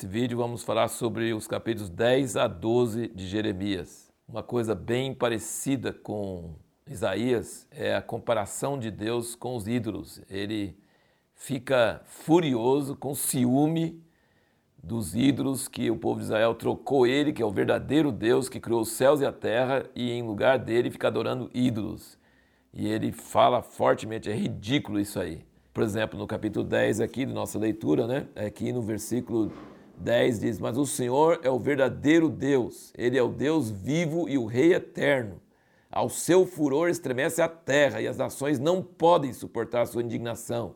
Nesse vídeo vamos falar sobre os capítulos 10 a 12 de Jeremias. Uma coisa bem parecida com Isaías é a comparação de Deus com os ídolos. Ele fica furioso, com ciúme dos ídolos que o povo de Israel trocou ele, que é o verdadeiro Deus que criou os céus e a terra, e em lugar dele fica adorando ídolos. E ele fala fortemente, é ridículo isso aí. Por exemplo, no capítulo 10 aqui de nossa leitura, né? Aqui no versículo 10 diz: Mas o Senhor é o verdadeiro Deus, Ele é o Deus vivo e o Rei eterno. Ao seu furor estremece a terra e as nações não podem suportar sua indignação.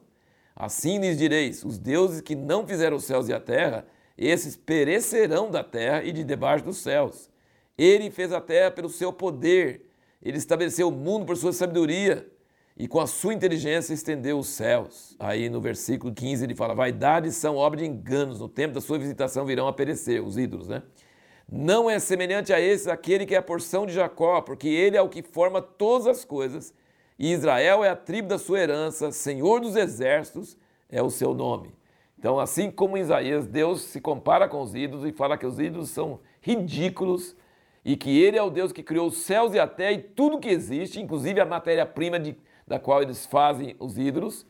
Assim lhes direis: os deuses que não fizeram os céus e a terra esses perecerão da terra e de debaixo dos céus. Ele fez a terra pelo seu poder, ele estabeleceu o mundo por sua sabedoria e com a sua inteligência estendeu os céus. Aí no versículo 15 ele fala: Vaidades são obra de enganos, no tempo da sua visitação virão a perecer, os ídolos, né? Não é semelhante a esse aquele que é a porção de Jacó, porque ele é o que forma todas as coisas, e Israel é a tribo da sua herança, Senhor dos exércitos é o seu nome. Então, assim como em Isaías, Deus se compara com os ídolos e fala que os ídolos são ridículos e que Ele é o Deus que criou os céus e a terra e tudo que existe, inclusive a matéria-prima da qual eles fazem os ídolos,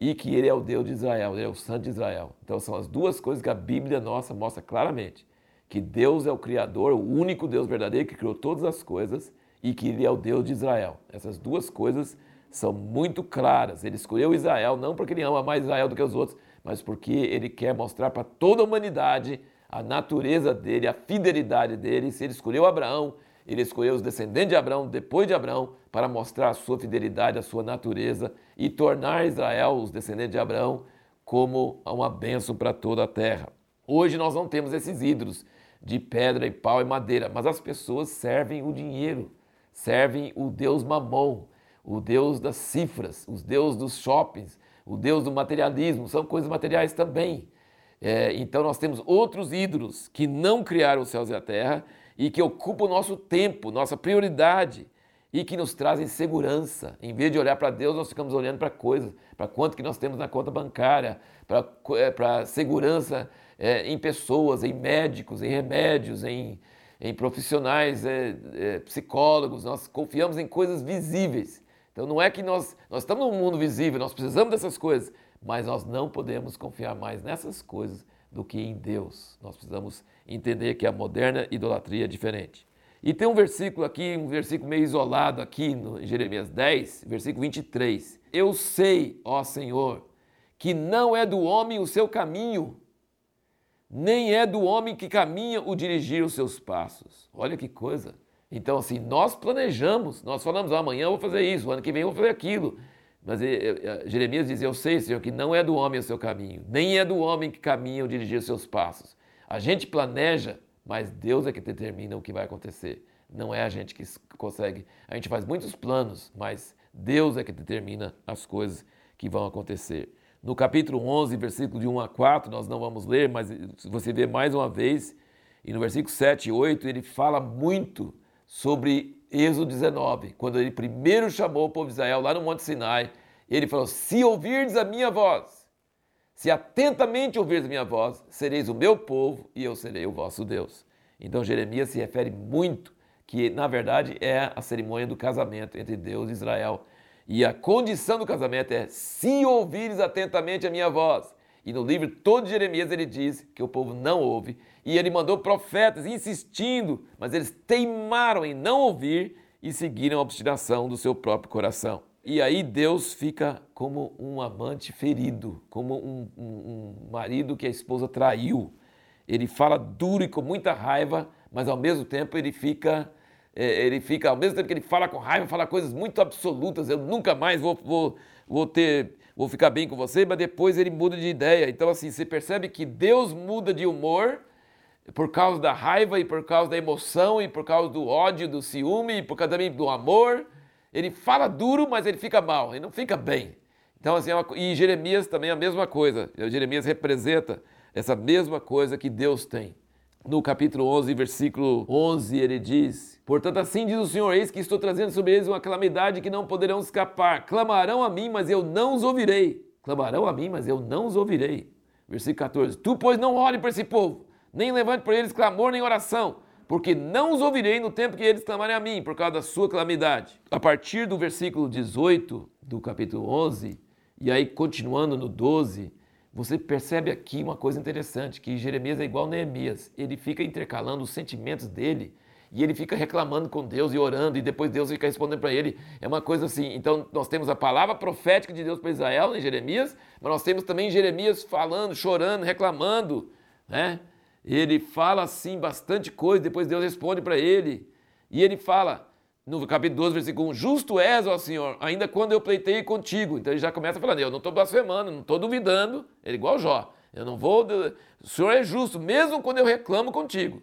e que Ele é o Deus de Israel, Ele é o Santo de Israel. Então, são as duas coisas que a Bíblia nossa mostra claramente: que Deus é o Criador, o único Deus verdadeiro que criou todas as coisas e que Ele é o Deus de Israel. Essas duas coisas são muito claras. Ele escolheu Israel não porque Ele ama mais Israel do que os outros mas porque ele quer mostrar para toda a humanidade a natureza dele, a fidelidade dele. Se ele escolheu Abraão, ele escolheu os descendentes de Abraão depois de Abraão para mostrar a sua fidelidade, a sua natureza e tornar Israel, os descendentes de Abraão, como uma bênção para toda a terra. Hoje nós não temos esses ídolos de pedra e pau e madeira, mas as pessoas servem o dinheiro, servem o Deus Mamon, o Deus das cifras, os Deus dos shoppings, o Deus do materialismo, são coisas materiais também. É, então nós temos outros ídolos que não criaram os céus e a terra e que ocupam o nosso tempo, nossa prioridade e que nos trazem segurança. Em vez de olhar para Deus, nós ficamos olhando para coisas, para quanto que nós temos na conta bancária, para é, segurança é, em pessoas, em médicos, em remédios, em, em profissionais, é, é, psicólogos. Nós confiamos em coisas visíveis então não é que nós, nós estamos num mundo visível, nós precisamos dessas coisas, mas nós não podemos confiar mais nessas coisas do que em Deus. Nós precisamos entender que a moderna idolatria é diferente. E tem um versículo aqui, um versículo meio isolado aqui no em Jeremias 10, versículo 23. Eu sei, ó Senhor, que não é do homem o seu caminho, nem é do homem que caminha o dirigir os seus passos. Olha que coisa. Então, assim, nós planejamos, nós falamos, ah, amanhã eu vou fazer isso, ano que vem eu vou fazer aquilo. Mas Jeremias diz: Eu sei, Senhor, que não é do homem o seu caminho, nem é do homem que caminha ou dirigir os seus passos. A gente planeja, mas Deus é que determina o que vai acontecer. Não é a gente que consegue. A gente faz muitos planos, mas Deus é que determina as coisas que vão acontecer. No capítulo 11, versículo de 1 a 4, nós não vamos ler, mas você vê mais uma vez, e no versículo 7 e 8, ele fala muito sobre Êxodo 19, quando ele primeiro chamou o povo de Israel lá no Monte Sinai, ele falou: Se ouvirdes a minha voz, se atentamente ouvirdes a minha voz, sereis o meu povo e eu serei o vosso Deus. Então Jeremias se refere muito que, na verdade, é a cerimônia do casamento entre Deus e Israel. E a condição do casamento é: se ouvires atentamente a minha voz. E no livro todo de Jeremias ele diz que o povo não ouve. E ele mandou profetas insistindo, mas eles teimaram em não ouvir e seguiram a obstinação do seu próprio coração. E aí Deus fica como um amante ferido, como um, um, um marido que a esposa traiu. Ele fala duro e com muita raiva, mas ao mesmo tempo ele fica é, ele fica, ao mesmo tempo que ele fala com raiva, fala coisas muito absolutas. Eu nunca mais vou, vou, vou ter, vou ficar bem com você, mas depois ele muda de ideia. Então, assim, você percebe que Deus muda de humor por causa da raiva e por causa da emoção e por causa do ódio, do ciúme e por causa também do amor. Ele fala duro, mas ele fica mal, ele não fica bem. Então, assim, é uma, e Jeremias também é a mesma coisa. Jeremias representa essa mesma coisa que Deus tem. No capítulo 11, versículo 11, ele diz: Portanto, assim diz o Senhor: Eis que estou trazendo sobre eles uma calamidade que não poderão escapar. Clamarão a mim, mas eu não os ouvirei. Clamarão a mim, mas eu não os ouvirei. Versículo 14: Tu, pois, não ore por esse povo, nem levante por eles clamor nem oração, porque não os ouvirei no tempo que eles clamarem a mim, por causa da sua calamidade. A partir do versículo 18 do capítulo 11, e aí continuando no 12, você percebe aqui uma coisa interessante, que Jeremias é igual Neemias. Ele fica intercalando os sentimentos dele e ele fica reclamando com Deus e orando, e depois Deus fica respondendo para ele. É uma coisa assim. Então, nós temos a palavra profética de Deus para Israel, em Jeremias, mas nós temos também Jeremias falando, chorando, reclamando. Né? Ele fala assim bastante coisa, depois Deus responde para ele. E ele fala, no capítulo 12, versículo 1, justo és, ó Senhor, ainda quando eu pleitei contigo. Então ele já começa falando, eu não estou blasfemando, não estou duvidando, ele é igual Jó. Eu não vou, o Senhor é justo, mesmo quando eu reclamo contigo.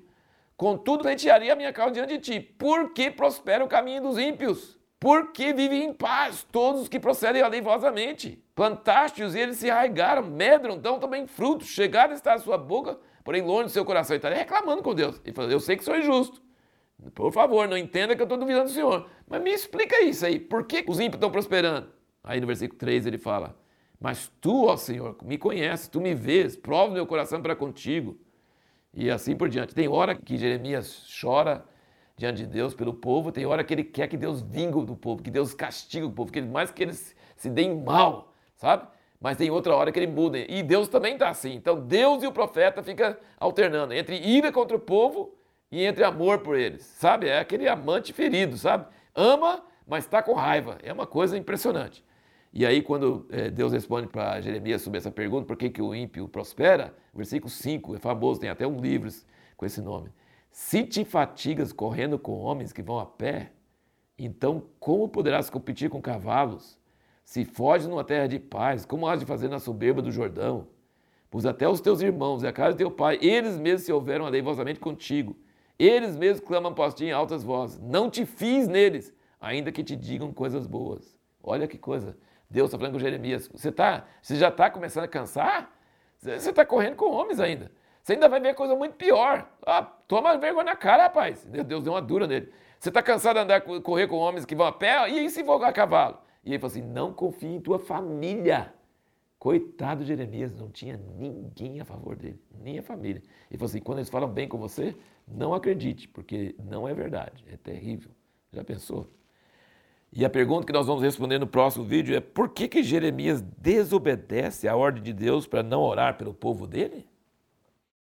Contudo, pleitearia a minha causa diante de ti, porque prospera o caminho dos ímpios, porque vivem em paz todos os que procedem aleivosamente. Plantaste-os e eles se arraigaram, medram, dão também frutos, chegaram a estar a sua boca, porém longe do seu coração. Ele está reclamando com Deus. Ele fala, eu sei que sou injusto, por favor, não entenda que eu estou duvidando do Senhor. Mas me explica isso aí. Por que os ímpios estão prosperando? Aí no versículo 3 ele fala: Mas tu, ó Senhor, me conheces, tu me vês, prova meu coração para contigo. E assim por diante. Tem hora que Jeremias chora diante de Deus pelo povo, tem hora que ele quer que Deus vingue do povo, que Deus castigue o povo, que mais que eles se deem mal, sabe? Mas tem outra hora que ele muda. E Deus também está assim. Então Deus e o profeta ficam alternando entre ira contra o povo e entre amor por eles, sabe? É aquele amante ferido, sabe? Ama, mas está com raiva. É uma coisa impressionante. E aí, quando é, Deus responde para Jeremias sobre essa pergunta, por que, que o ímpio prospera? Versículo 5, é famoso, tem até um livro com esse nome. Se te fatigas correndo com homens que vão a pé, então como poderás competir com cavalos? Se foges numa terra de paz, como has de fazer na soberba do Jordão? Pois até os teus irmãos e a casa de teu pai, eles mesmos se houveram aleivosamente contigo eles mesmos clamam após ti em altas vozes. Não te fiz neles, ainda que te digam coisas boas. Olha que coisa. Deus está falando com Jeremias. Você, tá, você já está começando a cansar? Você está correndo com homens ainda. Você ainda vai ver coisa muito pior. Ah, toma vergonha na cara, rapaz. Deus deu uma dura nele. Você está cansado de andar, correr com homens que vão a pé? E aí se for a cavalo? E ele falou assim: não confie em tua família. Coitado de Jeremias, não tinha ninguém a favor dele, nem a família. Ele falou assim: quando eles falam bem com você, não acredite, porque não é verdade, é terrível. Já pensou? E a pergunta que nós vamos responder no próximo vídeo é: por que, que Jeremias desobedece à ordem de Deus para não orar pelo povo dele?